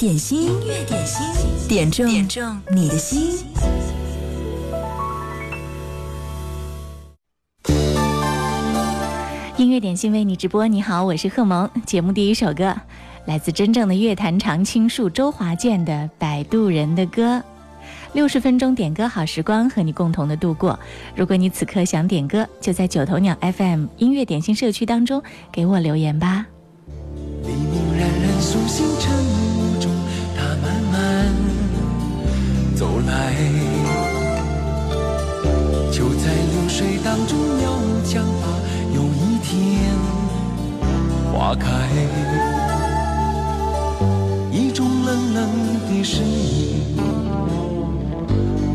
点心，音乐点心，点中点中你的心。音乐点心为你直播，你好，我是贺萌。节目第一首歌来自真正的乐坛常青树周华健的《摆渡人的歌》。六十分钟点歌好时光，和你共同的度过。如果你此刻想点歌，就在九头鸟 FM 音乐点心社区当中给我留言吧。黎明冉冉苏醒来，就在流水当中袅袅讲罢，有一天花开，一种冷冷的声音，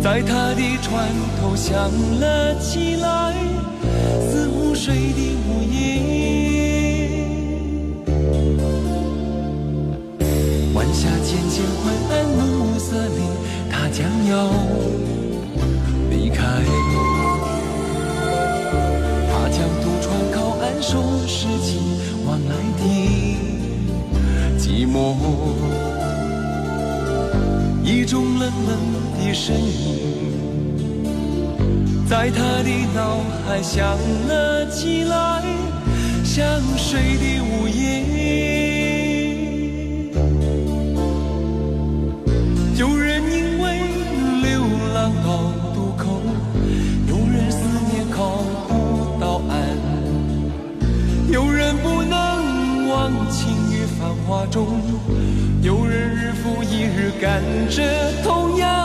在他的船头响了起来，似湖水的午夜。晚霞渐渐昏暗，暮色里，他将要离开。他将渡船靠岸，收拾起往来的寂寞。一种冷冷的声音，在他的脑海响了起来，像水的午夜。中，有人日复一日赶着同样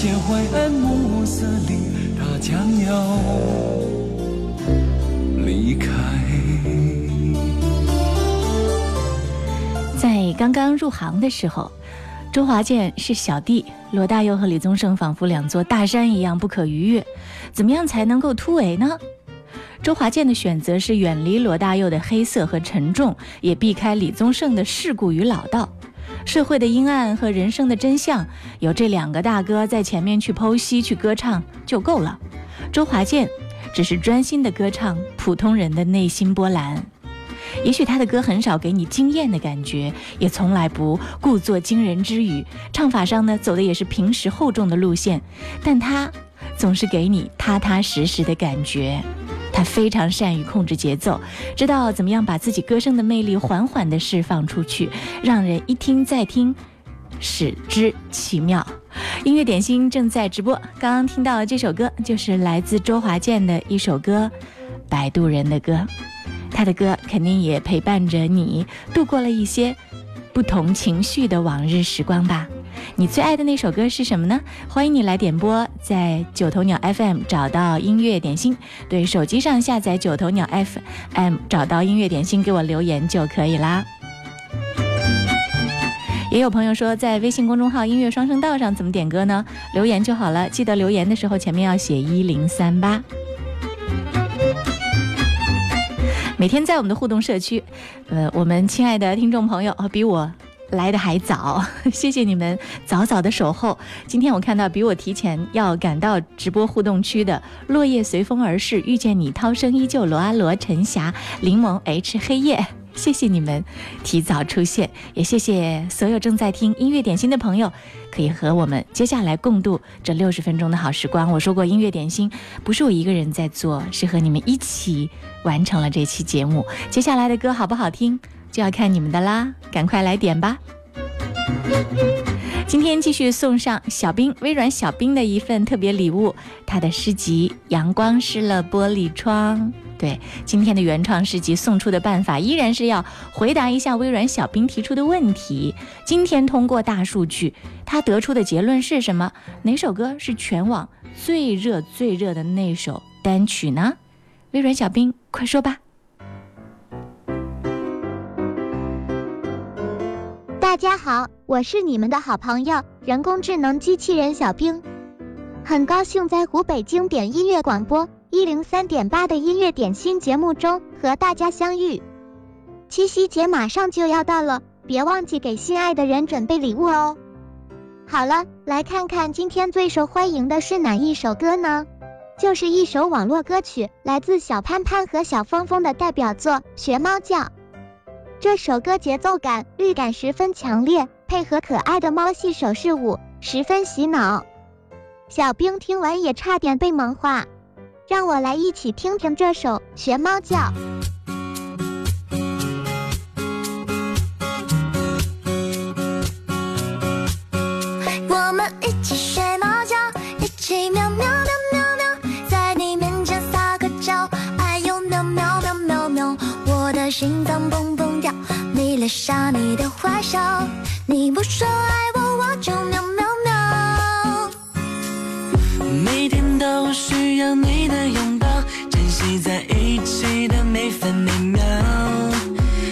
渐渐灰暗，暮色里，他将要离开。在刚刚入行的时候，周华健是小弟，罗大佑和李宗盛仿佛两座大山一样不可逾越。怎么样才能够突围呢？周华健的选择是远离罗大佑的黑色和沉重，也避开李宗盛的世故与老道。社会的阴暗和人生的真相，有这两个大哥在前面去剖析、去歌唱就够了。周华健只是专心的歌唱普通人的内心波澜。也许他的歌很少给你惊艳的感觉，也从来不故作惊人之语，唱法上呢走的也是平时厚重的路线，但他总是给你踏踏实实的感觉。他非常善于控制节奏，知道怎么样把自己歌声的魅力缓缓地释放出去，让人一听再听，使之奇妙。音乐点心正在直播，刚刚听到这首歌就是来自周华健的一首歌《摆渡人的歌》。他的歌肯定也陪伴着你度过了一些不同情绪的往日时光吧。你最爱的那首歌是什么呢？欢迎你来点播，在九头鸟 FM 找到音乐点心，对手机上下载九头鸟 FM，找到音乐点心给我留言就可以啦。也有朋友说，在微信公众号“音乐双声道”上怎么点歌呢？留言就好了，记得留言的时候前面要写一零三八。每天在我们的互动社区，呃，我们亲爱的听众朋友啊，比我来的还早，谢谢你们早早的守候。今天我看到比我提前要赶到直播互动区的“落叶随风而逝”，遇见你，涛声依旧，罗阿罗、陈霞、柠檬、H、黑夜，谢谢你们提早出现，也谢谢所有正在听音乐点心的朋友，可以和我们接下来共度这六十分钟的好时光。我说过，音乐点心不是我一个人在做，是和你们一起。完成了这期节目，接下来的歌好不好听，就要看你们的啦，赶快来点吧。今天继续送上小冰微软小冰的一份特别礼物，他的诗集《阳光湿了玻璃窗》。对，今天的原创诗集送出的办法依然是要回答一下微软小冰提出的问题。今天通过大数据，他得出的结论是什么？哪首歌是全网最热最热的那首单曲呢？微软小冰，快说吧！大家好，我是你们的好朋友人工智能机器人小冰，很高兴在湖北经典音乐广播一零三点八的音乐点心节目中和大家相遇。七夕节马上就要到了，别忘记给心爱的人准备礼物哦。好了，来看看今天最受欢迎的是哪一首歌呢？就是一首网络歌曲，来自小潘潘和小峰峰的代表作《学猫叫》。这首歌节奏感、律感十分强烈，配合可爱的猫系手势舞，十分洗脑。小兵听完也差点被萌化。让我来一起听听这首《学猫叫》。我们一起学猫叫，一起喵喵喵喵喵，在你面前撒个娇，哎呦喵喵喵喵喵，我的心脏砰迷恋上你的坏笑，你不说爱我，我就喵喵喵。每天都需要你的拥抱，珍惜在一起的每分每秒。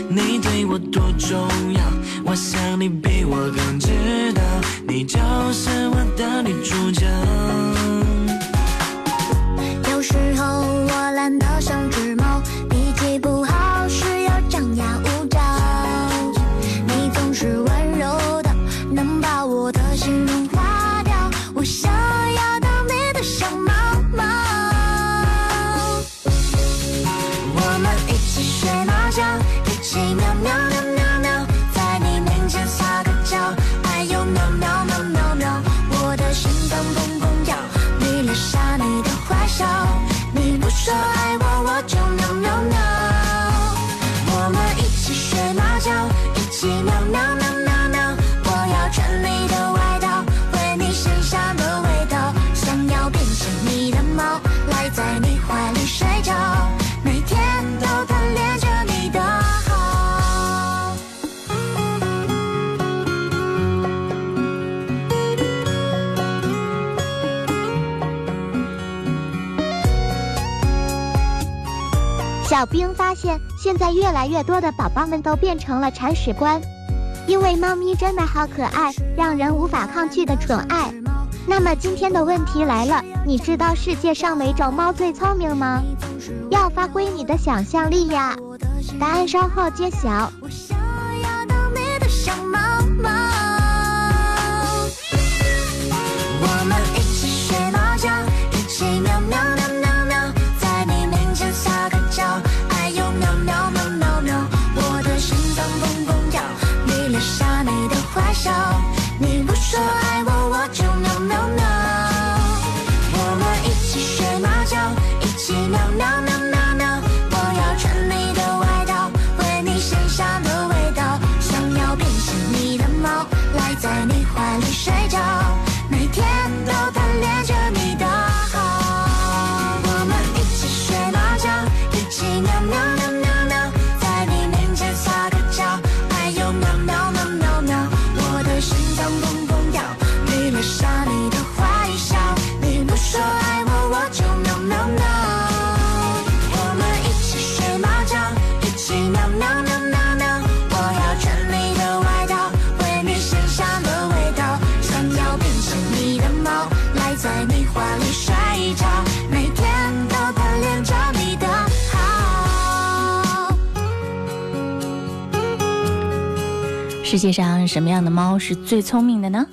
你对我多重要，我想你比我更知道，你就是我的女主角。小兵发现，现在越来越多的宝宝们都变成了铲屎官，因为猫咪真的好可爱，让人无法抗拒的宠爱。那么今天的问题来了，你知道世界上哪种猫最聪明吗？要发挥你的想象力呀！答案稍后揭晓。我们世界上什么样的猫是最聪明的呢？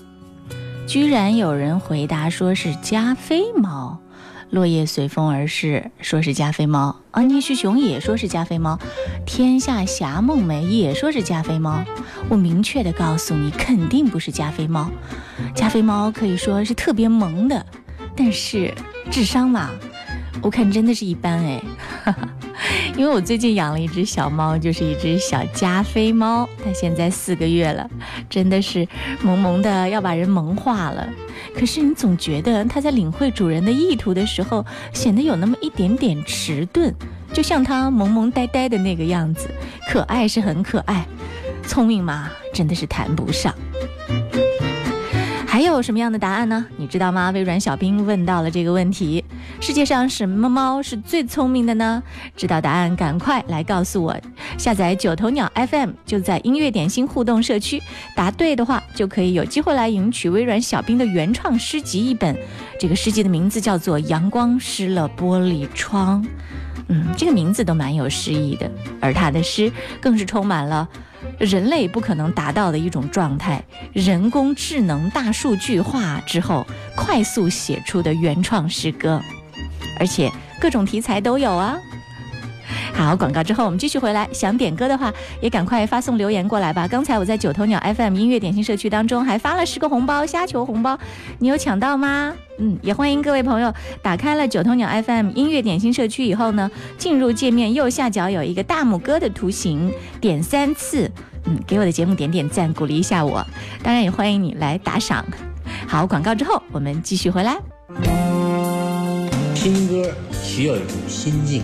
居然有人回答说是加菲猫。落叶随风而逝说是加菲猫。安妮旭雄也说是加菲猫。天下侠梦梅也说是加菲猫。我明确的告诉你，肯定不是加菲猫。加菲猫可以说是特别萌的，但是智商嘛，我看真的是一般哎。哈哈。因为我最近养了一只小猫，就是一只小加菲猫，它现在四个月了，真的是萌萌的要把人萌化了。可是你总觉得它在领会主人的意图的时候，显得有那么一点点迟钝，就像它萌萌呆呆的那个样子。可爱是很可爱，聪明嘛，真的是谈不上。还有什么样的答案呢？你知道吗？微软小兵问到了这个问题：世界上什么猫是最聪明的呢？知道答案赶快来告诉我。下载九头鸟 FM 就在音乐点心互动社区，答对的话就可以有机会来赢取微软小兵的原创诗集一本。这个诗集的名字叫做《阳光湿了玻璃窗》。嗯，这个名字都蛮有诗意的，而他的诗更是充满了。人类不可能达到的一种状态，人工智能大数据化之后快速写出的原创诗歌，而且各种题材都有啊。好，广告之后我们继续回来，想点歌的话也赶快发送留言过来吧。刚才我在九头鸟 FM 音乐点心社区当中还发了十个红包，虾球红包，你有抢到吗？嗯，也欢迎各位朋友打开了九头鸟 FM 音乐点心社区以后呢，进入界面右下角有一个大拇哥的图形，点三次，嗯，给我的节目点点赞，鼓励一下我。当然也欢迎你来打赏。好，广告之后我们继续回来。听歌需要一种心境，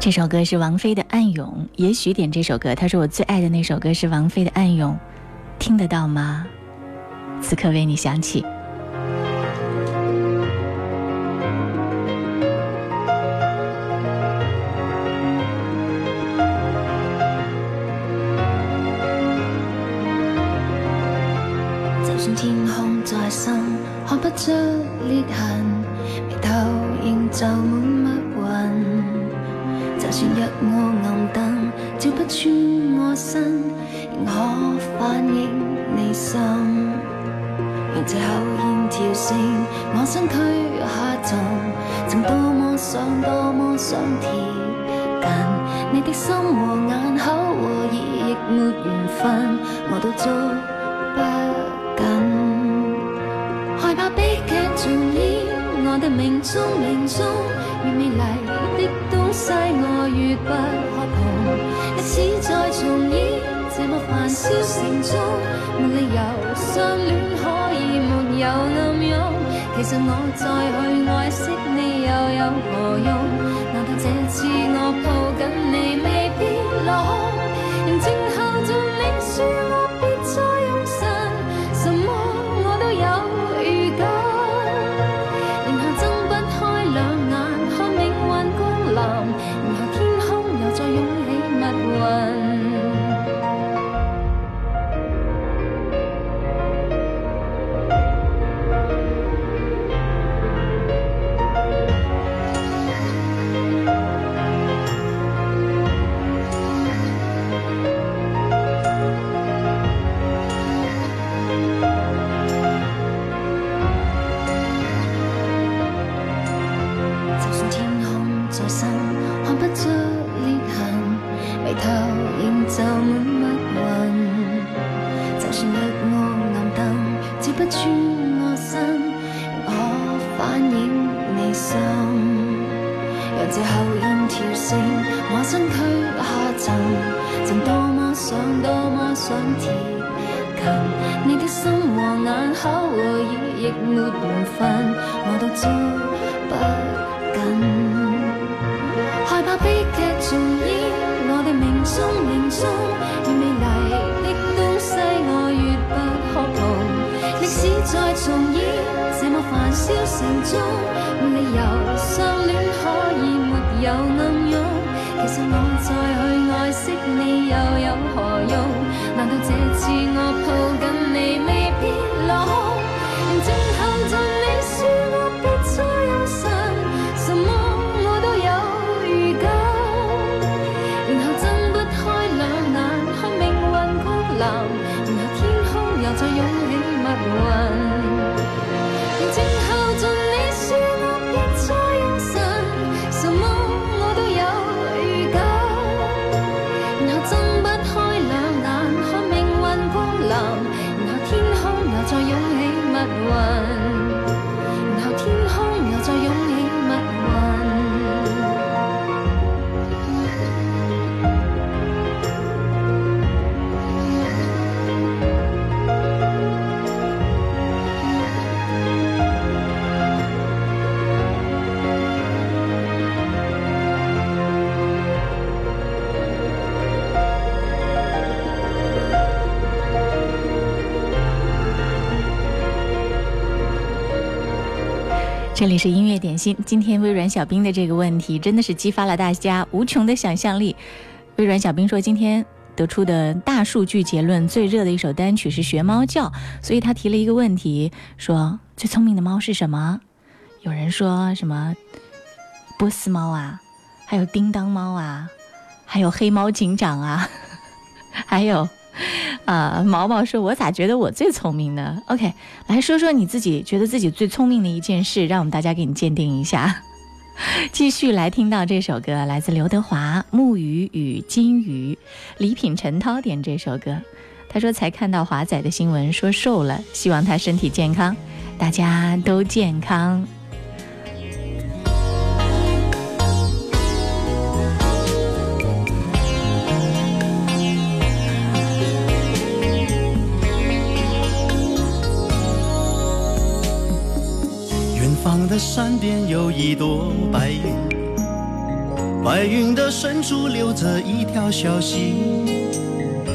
这首歌是王菲的《暗涌》，也许点这首歌，他说我最爱的那首歌是王菲的《暗涌》，听得到吗？此刻为你响起。害怕悲劇重演，我的命中命中，越美麗的東西我越不可碰。歷史再重演，這麼繁囂城中，没理由相戀可以没有暗涌。其實我再去愛惜你又有何用？難道這次我抱緊你未必落空？仍静候尽你說你的心和眼口和耳，亦没缘分，我都捉不紧。害怕悲剧重演，我的命中命中，越美丽的东西我越不可碰。歷史再重演，这么繁嚣城中，没理由相恋可以没有暗涌。其实我再去爱惜你又有何用？难道这次我抱紧你未必这里是音乐点心。今天微软小冰的这个问题真的是激发了大家无穷的想象力。微软小冰说，今天得出的大数据结论，最热的一首单曲是学猫叫，所以他提了一个问题，说最聪明的猫是什么？有人说什么波斯猫啊，还有叮当猫啊，还有黑猫警长啊，还有。啊，毛毛说：“我咋觉得我最聪明呢？”OK，来说说你自己觉得自己最聪明的一件事，让我们大家给你鉴定一下。继续来听到这首歌，来自刘德华《木鱼与金鱼》，李品陈涛点这首歌。他说才看到华仔的新闻，说瘦了，希望他身体健康，大家都健康。的山边有一朵白云，白云的深处流着一条小溪，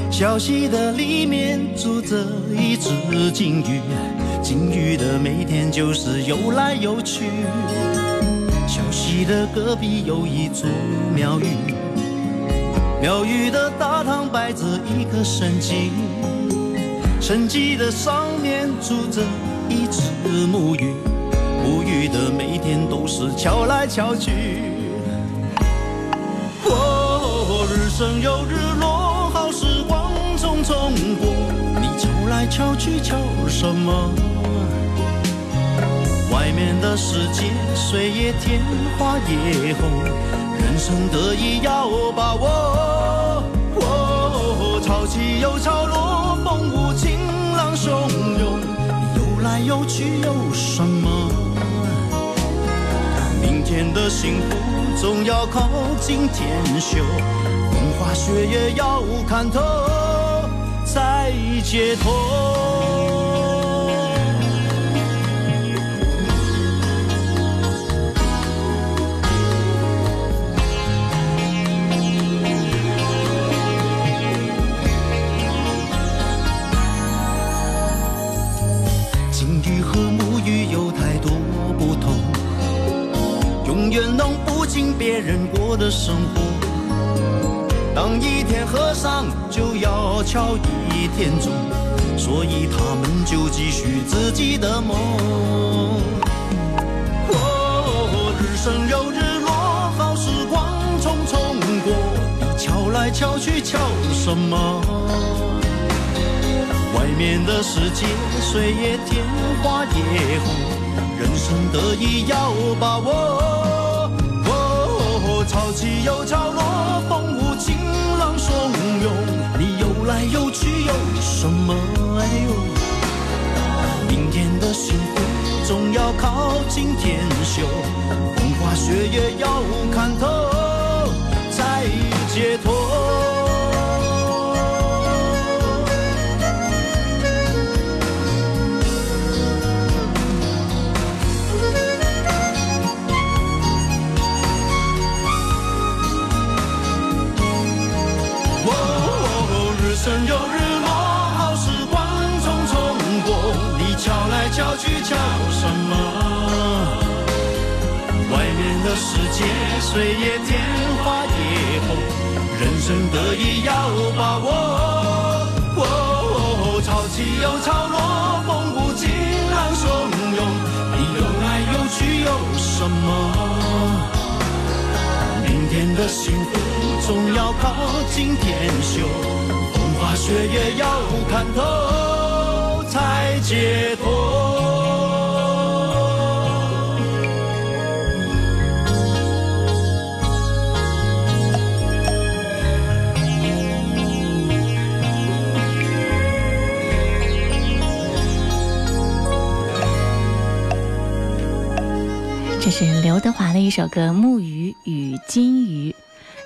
小溪的里面住着一只金鱼，金鱼的每天就是游来游去。小溪的隔壁有一座庙宇，庙宇的大堂摆着一个神鸡，神鸡的上面住着一只木鱼。无语的每天都是敲来敲去。哦，日升又日落，好时光匆匆过。你敲来敲去敲什么？外面的世界水也甜，花也红，人生得意要把握。哦，潮起又潮落，风无情浪汹涌，游来游去有什么？天的幸福总要靠今天修，风花雪月要看透才解脱。生活。当一天和尚就要敲一天钟，所以他们就继续自己的梦。哦，日升又日落，好时光匆匆过，你敲来敲去敲什么？外面的世界水也甜，花也红。人生得意要把握，潮起又潮落，风无情浪汹涌，你游来游去有什么？哎呦，明天的幸福总要靠今天修，风花雪月要看透世界水也甜，花也红，人生得意要把握。哦，潮起又潮落，风无情浪汹涌，你游来游去有什么？明天的幸福总要靠今天修，风花雪月要看透才解脱。刘德华的一首歌《木鱼与金鱼》。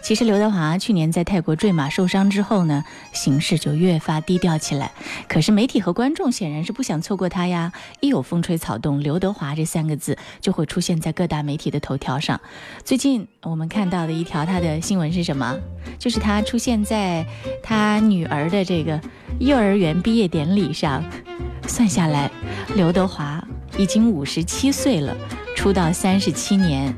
其实刘德华去年在泰国坠马受伤之后呢，行事就越发低调起来。可是媒体和观众显然是不想错过他呀，一有风吹草动，刘德华这三个字就会出现在各大媒体的头条上。最近我们看到的一条他的新闻是什么？就是他出现在他女儿的这个幼儿园毕业典礼上。算下来，刘德华已经五十七岁了，出道三十七年。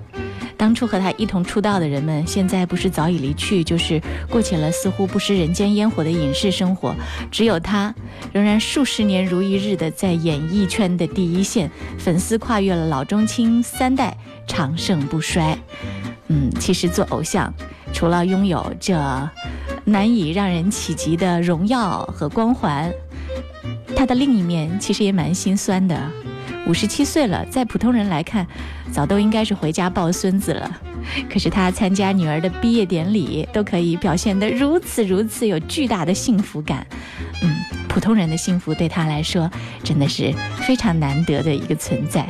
当初和他一同出道的人们，现在不是早已离去，就是过起了似乎不食人间烟火的隐士生活。只有他，仍然数十年如一日的在演艺圈的第一线，粉丝跨越了老中青三代，长盛不衰。嗯，其实做偶像，除了拥有这难以让人企及的荣耀和光环，他的另一面其实也蛮心酸的。五十七岁了，在普通人来看，早都应该是回家抱孙子了。可是他参加女儿的毕业典礼，都可以表现得如此如此有巨大的幸福感。嗯，普通人的幸福对他来说，真的是非常难得的一个存在。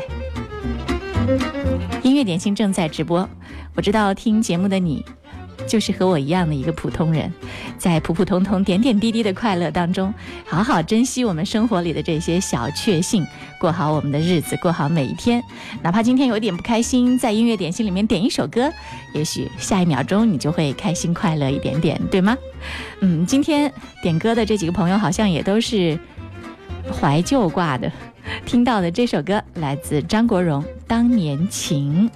音乐点心正在直播，我知道听节目的你。就是和我一样的一个普通人，在普普通通、点点滴滴的快乐当中，好好珍惜我们生活里的这些小确幸，过好我们的日子，过好每一天。哪怕今天有点不开心，在音乐点心里面点一首歌，也许下一秒钟你就会开心快乐一点点，对吗？嗯，今天点歌的这几个朋友好像也都是怀旧挂的。听到的这首歌来自张国荣，《当年情》。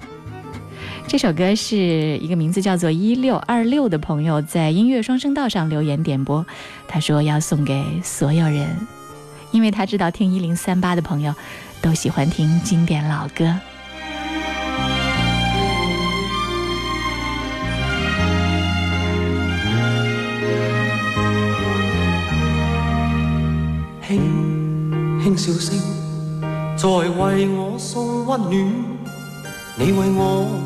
这首歌是一个名字叫做一六二六的朋友在音乐双声道上留言点播，他说要送给所有人，因为他知道听一零三八的朋友都喜欢听经典老歌。轻轻笑声，在为我送温暖，你为我。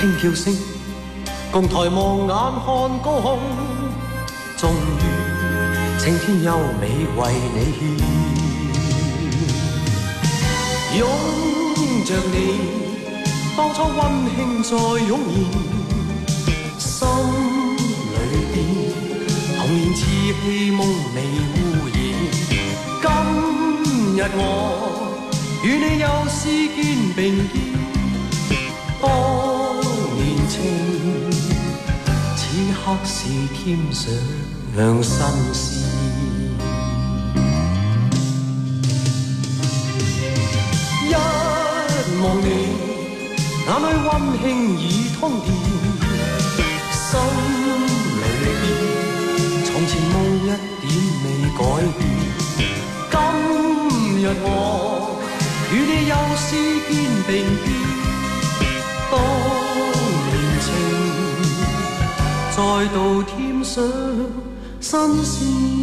轻叫声，共抬望眼看高空，终于青天优美为你献。拥着你，当初温馨再涌现，心里边童年稚气梦未污染。今日我与你又是肩并肩。此刻是添上新事，一望你眼里温馨已通电，心里边从前梦一点未改变。今日我与你又是肩并肩，再度添上新鲜。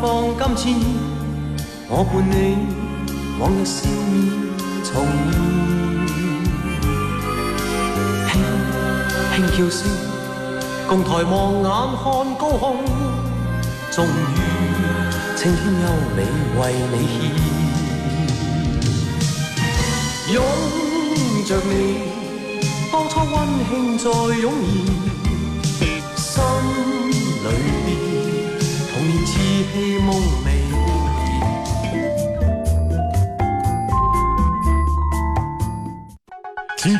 放金箭，我伴你往日笑面重现。轻轻叫声，共抬望眼看高空，终于青天优美为你献。拥着你，当初温馨再涌现，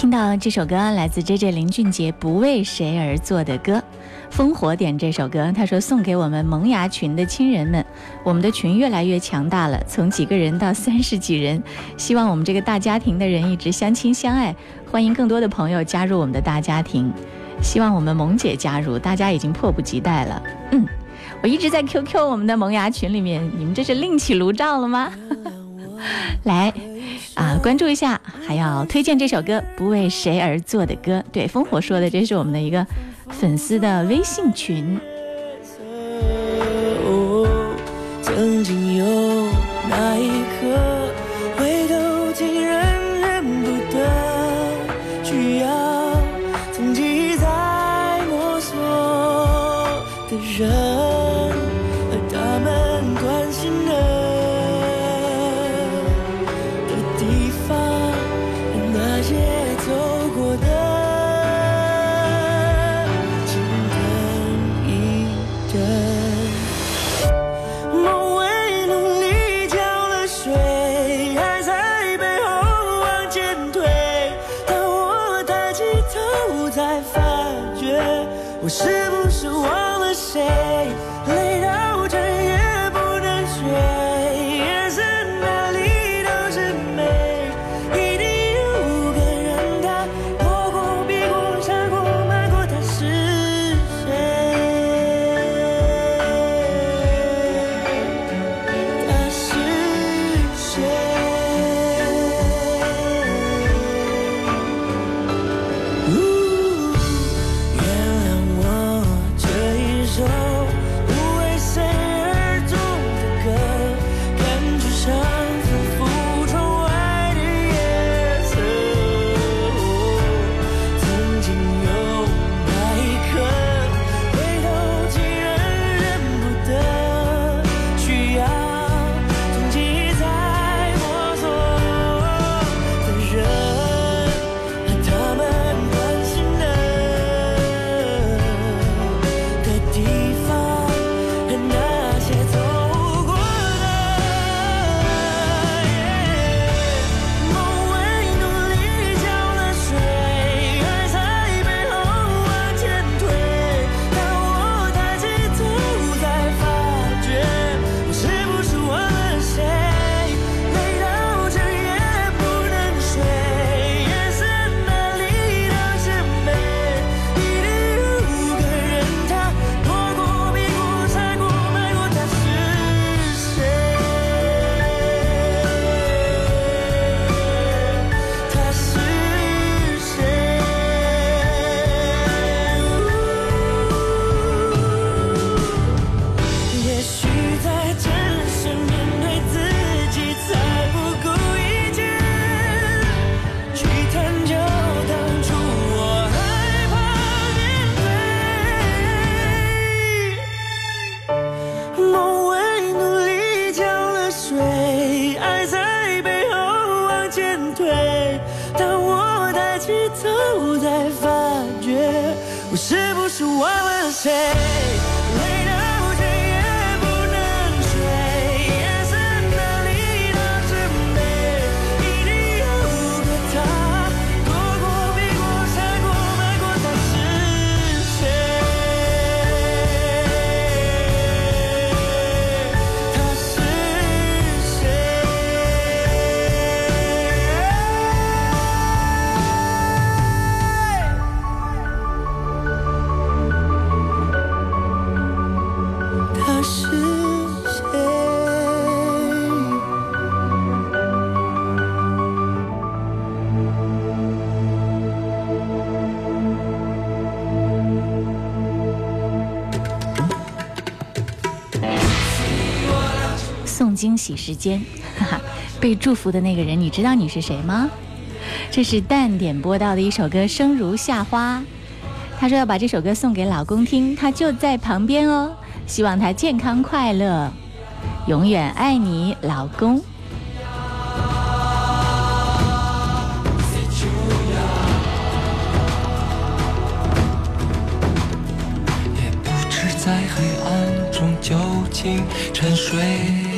听到这首歌来自 J J 林俊杰《不为谁而作的歌》，烽火点这首歌，他说送给我们萌芽群的亲人们，我们的群越来越强大了，从几个人到三十几人，希望我们这个大家庭的人一直相亲相爱，欢迎更多的朋友加入我们的大家庭，希望我们萌姐加入，大家已经迫不及待了。嗯，我一直在 QQ 我们的萌芽群里面，你们这是另起炉灶了吗？来。啊，关注一下，还要推荐这首歌《不为谁而作的歌》。对，烽火说的，这是我们的一个粉丝的微信群。曾经有那一惊喜时间，哈哈，被祝福的那个人，你知道你是谁吗？这是蛋点播到的一首歌《生如夏花》，他说要把这首歌送给老公听，他就在旁边哦，希望他健康快乐，永远爱你，老公。也不知在黑暗中究竟沉睡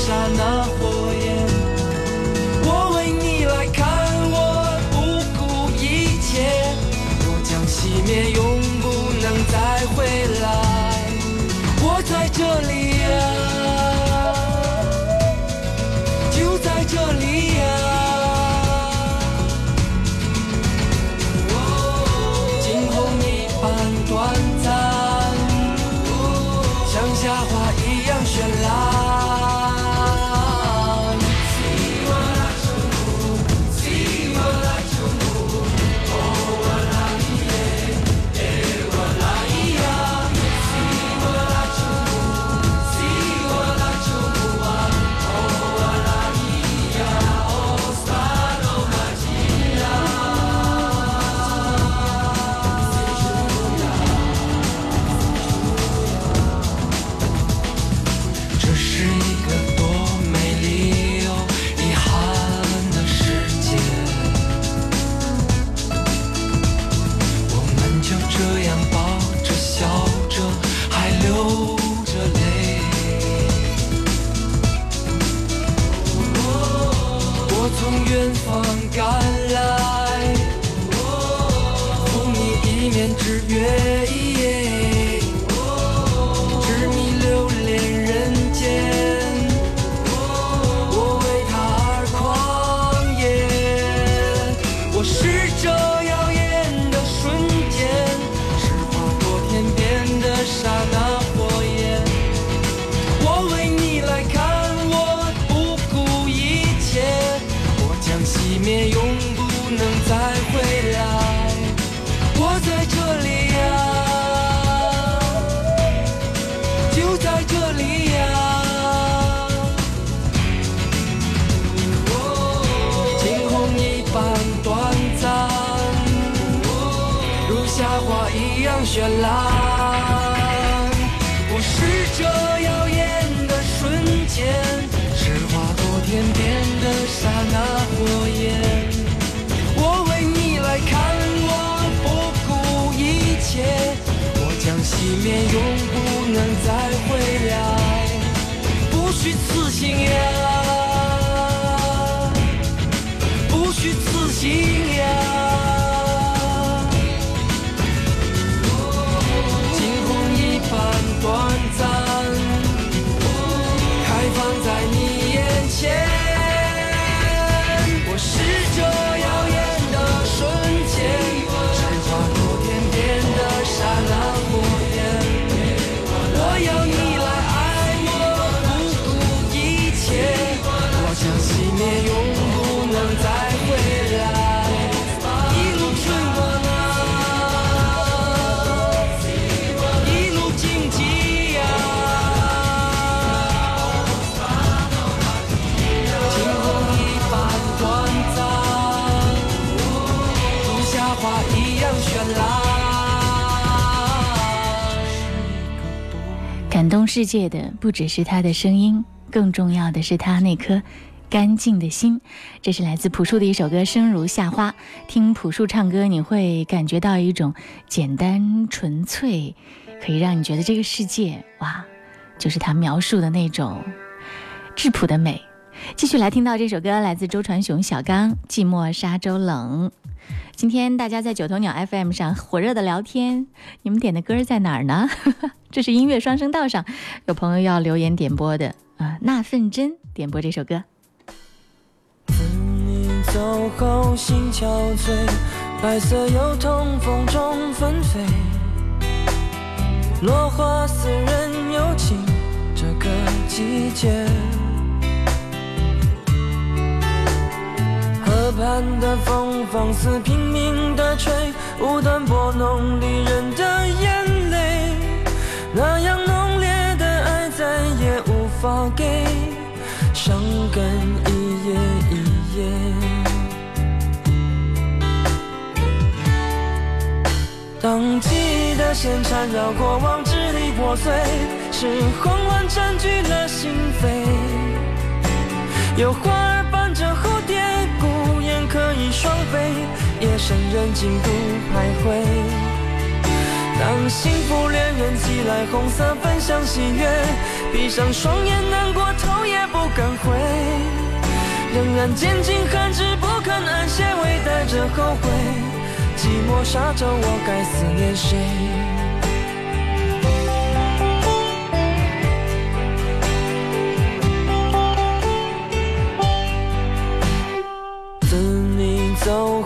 刹那绚烂。我是这耀眼的瞬间，是划过天边的刹那火焰。我为你来看，我不顾一切，我将熄灭，永不能再回来。不虚此行呀，不虚此行世界的不只是他的声音，更重要的是他那颗干净的心。这是来自朴树的一首歌《生如夏花》。听朴树唱歌，你会感觉到一种简单纯粹，可以让你觉得这个世界哇，就是他描述的那种质朴的美。继续来听到这首歌，来自周传雄、小刚，《寂寞沙洲冷》。今天大家在九头鸟 FM 上火热的聊天，你们点的歌在哪儿呢？这是音乐双声道上有朋友要留言点播的啊，那份真点播这首歌。走后心憔悴，白色油桐风中纷飞，落花似人有情，这个季节。河畔的风放肆拼命地吹，无端拨弄离人的眼泪，那样浓烈的爱再也无法给，伤感一夜一夜。当记忆的线缠绕过往，支离破碎，是慌乱占据了心扉。有花双飞，夜深人静独徘徊。当幸福恋人寄来红色分享喜悦，闭上双眼难过头也不敢回，仍然坚尽寒枝不肯安歇，微带着后悔。寂寞沙洲，我该思念谁？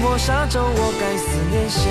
寂寞沙洲，我该思念谁？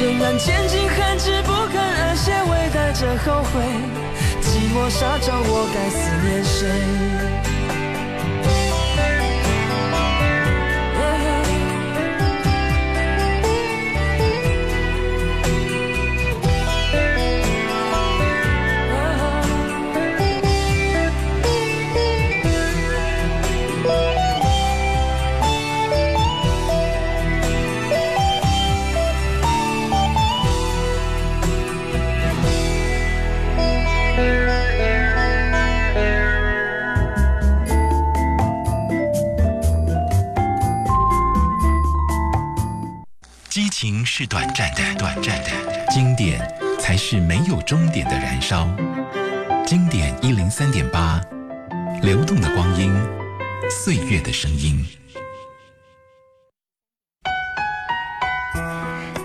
仍然坚尽寒枝不肯安歇，微带着后悔。寂寞沙洲，我该思念谁？是没有终点的燃烧。经典一零三点八，流动的光阴，岁月的声音。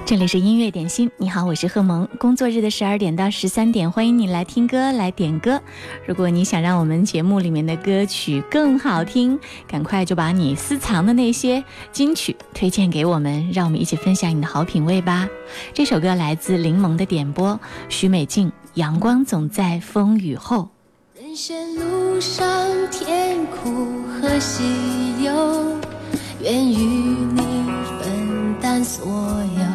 这里是音乐点心，你好，我是贺萌。工作日的十二点到十三点，欢迎你来听歌，来点歌。如果你想让我们节目里面的歌曲更好听，赶快就把你私藏的那些金曲推荐给我们，让我们一起分享你的好品味吧。这首歌来自柠檬的点播，许美静，《阳光总在风雨后》。人生路上甜苦和喜忧，愿与你分担所有。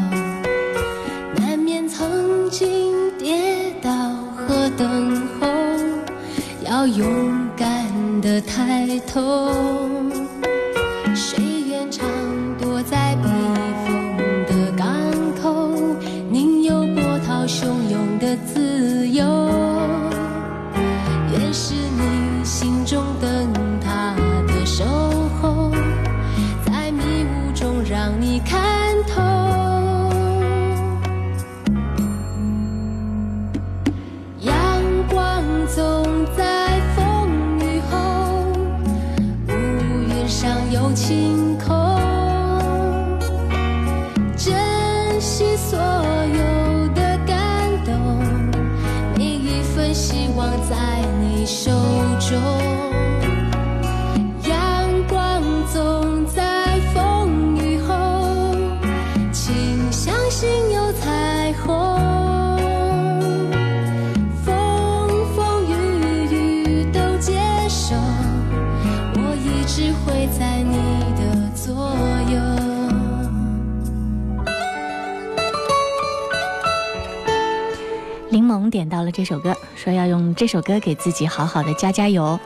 心跌倒和等候要勇敢的抬头。谁愿常躲在避风的港口宁有波涛汹涌的自由？愿是你心中灯塔的守候在迷雾中让你看点到了这首歌，说要用这首歌给自己好好的加加油。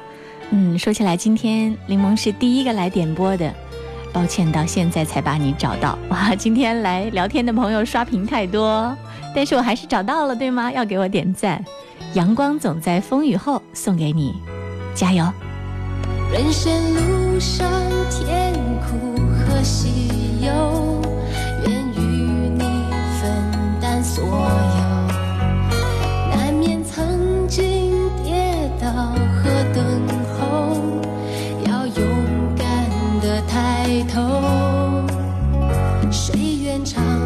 嗯，说起来，今天柠檬是第一个来点播的，抱歉到现在才把你找到。哇，今天来聊天的朋友刷屏太多，但是我还是找到了，对吗？要给我点赞。阳光总在风雨后，送给你，加油！人生路上甜苦和喜忧，天长。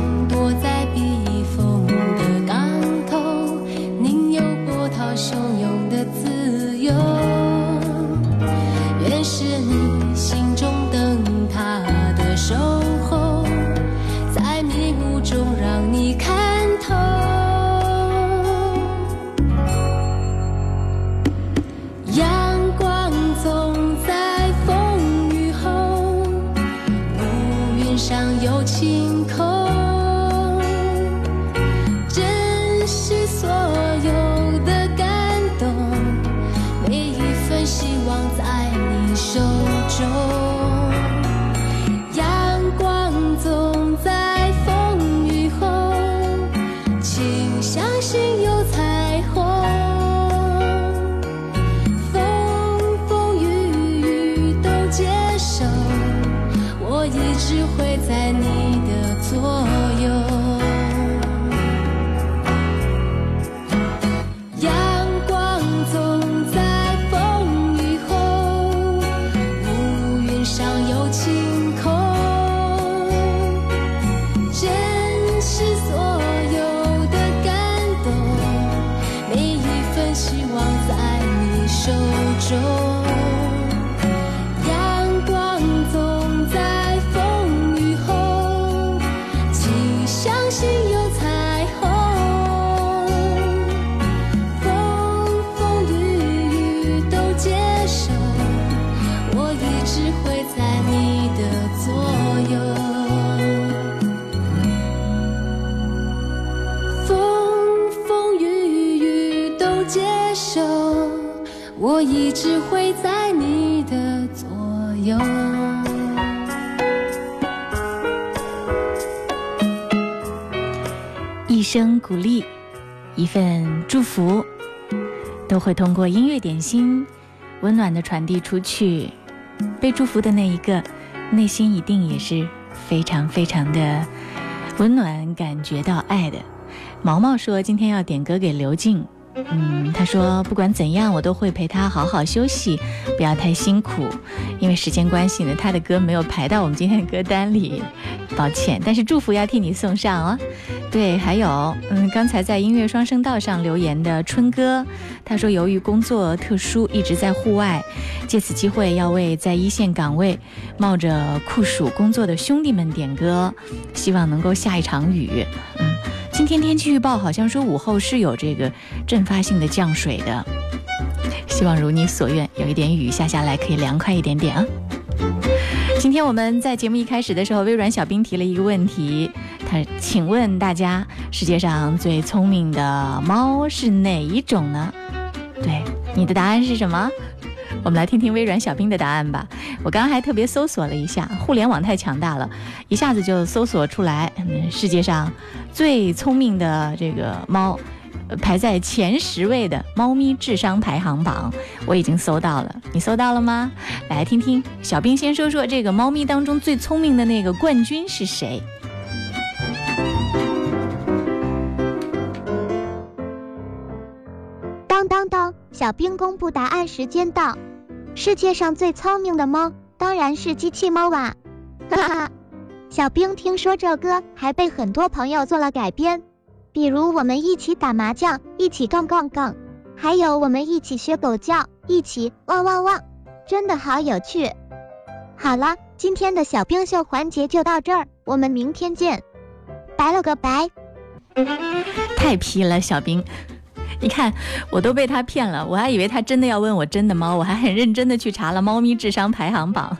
声鼓励，一份祝福，都会通过音乐点心，温暖的传递出去。被祝福的那一个，内心一定也是非常非常的温暖，感觉到爱的。毛毛说今天要点歌给刘静，嗯，他说不管怎样，我都会陪他好好休息，不要太辛苦。因为时间关系呢，他的歌没有排到我们今天的歌单里，抱歉。但是祝福要替你送上哦。对，还有，嗯，刚才在音乐双声道上留言的春哥，他说由于工作特殊，一直在户外，借此机会要为在一线岗位冒着酷暑工作的兄弟们点歌，希望能够下一场雨。嗯，今天天气预报好像说午后是有这个阵发性的降水的，希望如你所愿，有一点雨下下来可以凉快一点点啊。今天我们在节目一开始的时候，微软小兵提了一个问题，他请问大家，世界上最聪明的猫是哪一种呢？对，你的答案是什么？我们来听听微软小冰的答案吧。我刚刚还特别搜索了一下，互联网太强大了，一下子就搜索出来，嗯，世界上最聪明的这个猫，排在前十位的猫咪智商排行榜，我已经搜到了。你搜到了吗？来听听小冰先说说这个猫咪当中最聪明的那个冠军是谁？当当当！小兵公布答案时间到。世界上最聪明的猫当然是机器猫啊！哈哈，小兵听说这歌还被很多朋友做了改编，比如我们一起打麻将，一起杠杠杠，还有我们一起学狗叫，一起汪汪汪，真的好有趣。好了，今天的小冰秀环节就到这儿，我们明天见，拜了个拜。太皮了，小兵。你看，我都被他骗了，我还以为他真的要问我真的猫，我还很认真的去查了猫咪智商排行榜。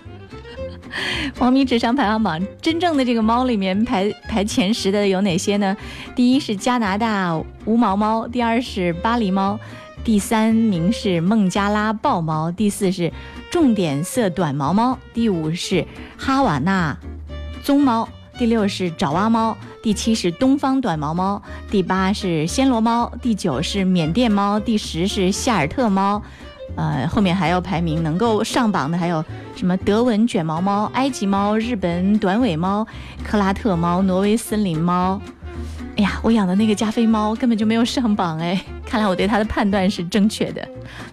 猫咪智商排行榜真正的这个猫里面排排前十的有哪些呢？第一是加拿大无毛猫，第二是巴黎猫，第三名是孟加拉豹猫，第四是重点色短毛猫，第五是哈瓦那棕猫，第六是爪哇猫，第七是东方短毛猫，第八是暹罗猫，第九是缅甸猫，第十是夏尔特猫。呃，后面还要排名能够上榜的还有什么德文卷毛猫、埃及猫、日本短尾猫、克拉特猫、挪威森林猫。哎呀，我养的那个加菲猫根本就没有上榜哎，看来我对它的判断是正确的。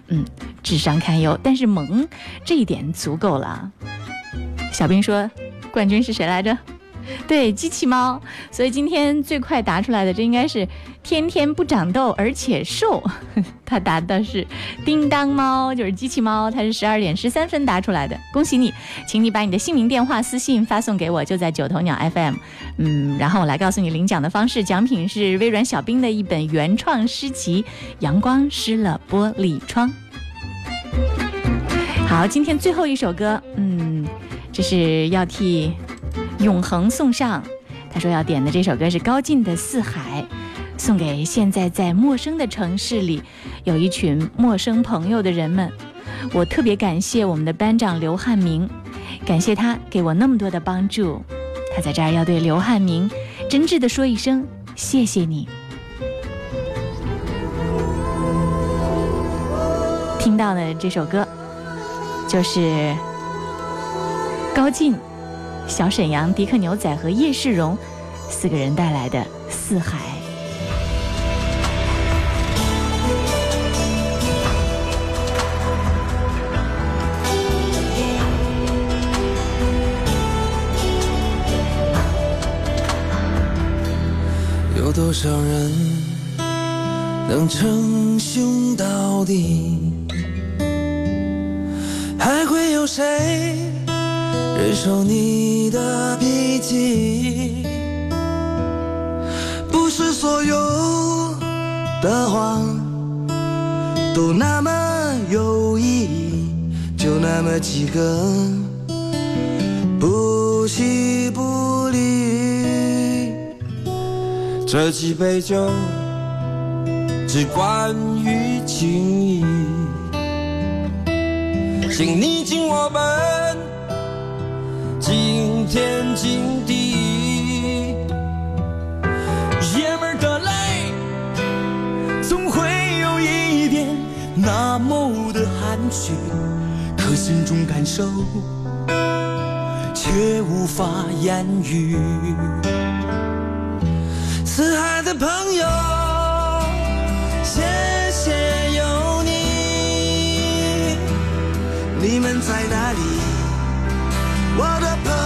嗯，智商堪忧，但是萌这一点足够了。小兵说，冠军是谁来着？对，机器猫。所以今天最快答出来的，这应该是天天不长痘而且瘦。他答的是叮当猫，就是机器猫，它是十二点十三分答出来的。恭喜你，请你把你的姓名、电话、私信发送给我，就在九头鸟 FM。嗯，然后我来告诉你领奖的方式，奖品是微软小冰的一本原创诗集《阳光湿了玻璃窗》。好，今天最后一首歌，嗯，这是要替永恒送上。他说要点的这首歌是高进的《四海》，送给现在在陌生的城市里有一群陌生朋友的人们。我特别感谢我们的班长刘汉明，感谢他给我那么多的帮助。他在这儿要对刘汉明真挚的说一声谢谢你。听到的这首歌就是高进。小沈阳、迪克牛仔和叶世荣四个人带来的《四海》。有多少人能称兄道弟？还会有谁忍受你的脾气？不是所有的话都那么有意义，就那么几个不弃不离。这几杯酒只关于情谊，请你敬我杯惊天惊地。爷们的泪总会有一点那么的含蓄，可心中感受却无法言语。四海的朋友，谢谢有你，你们在哪里？我的朋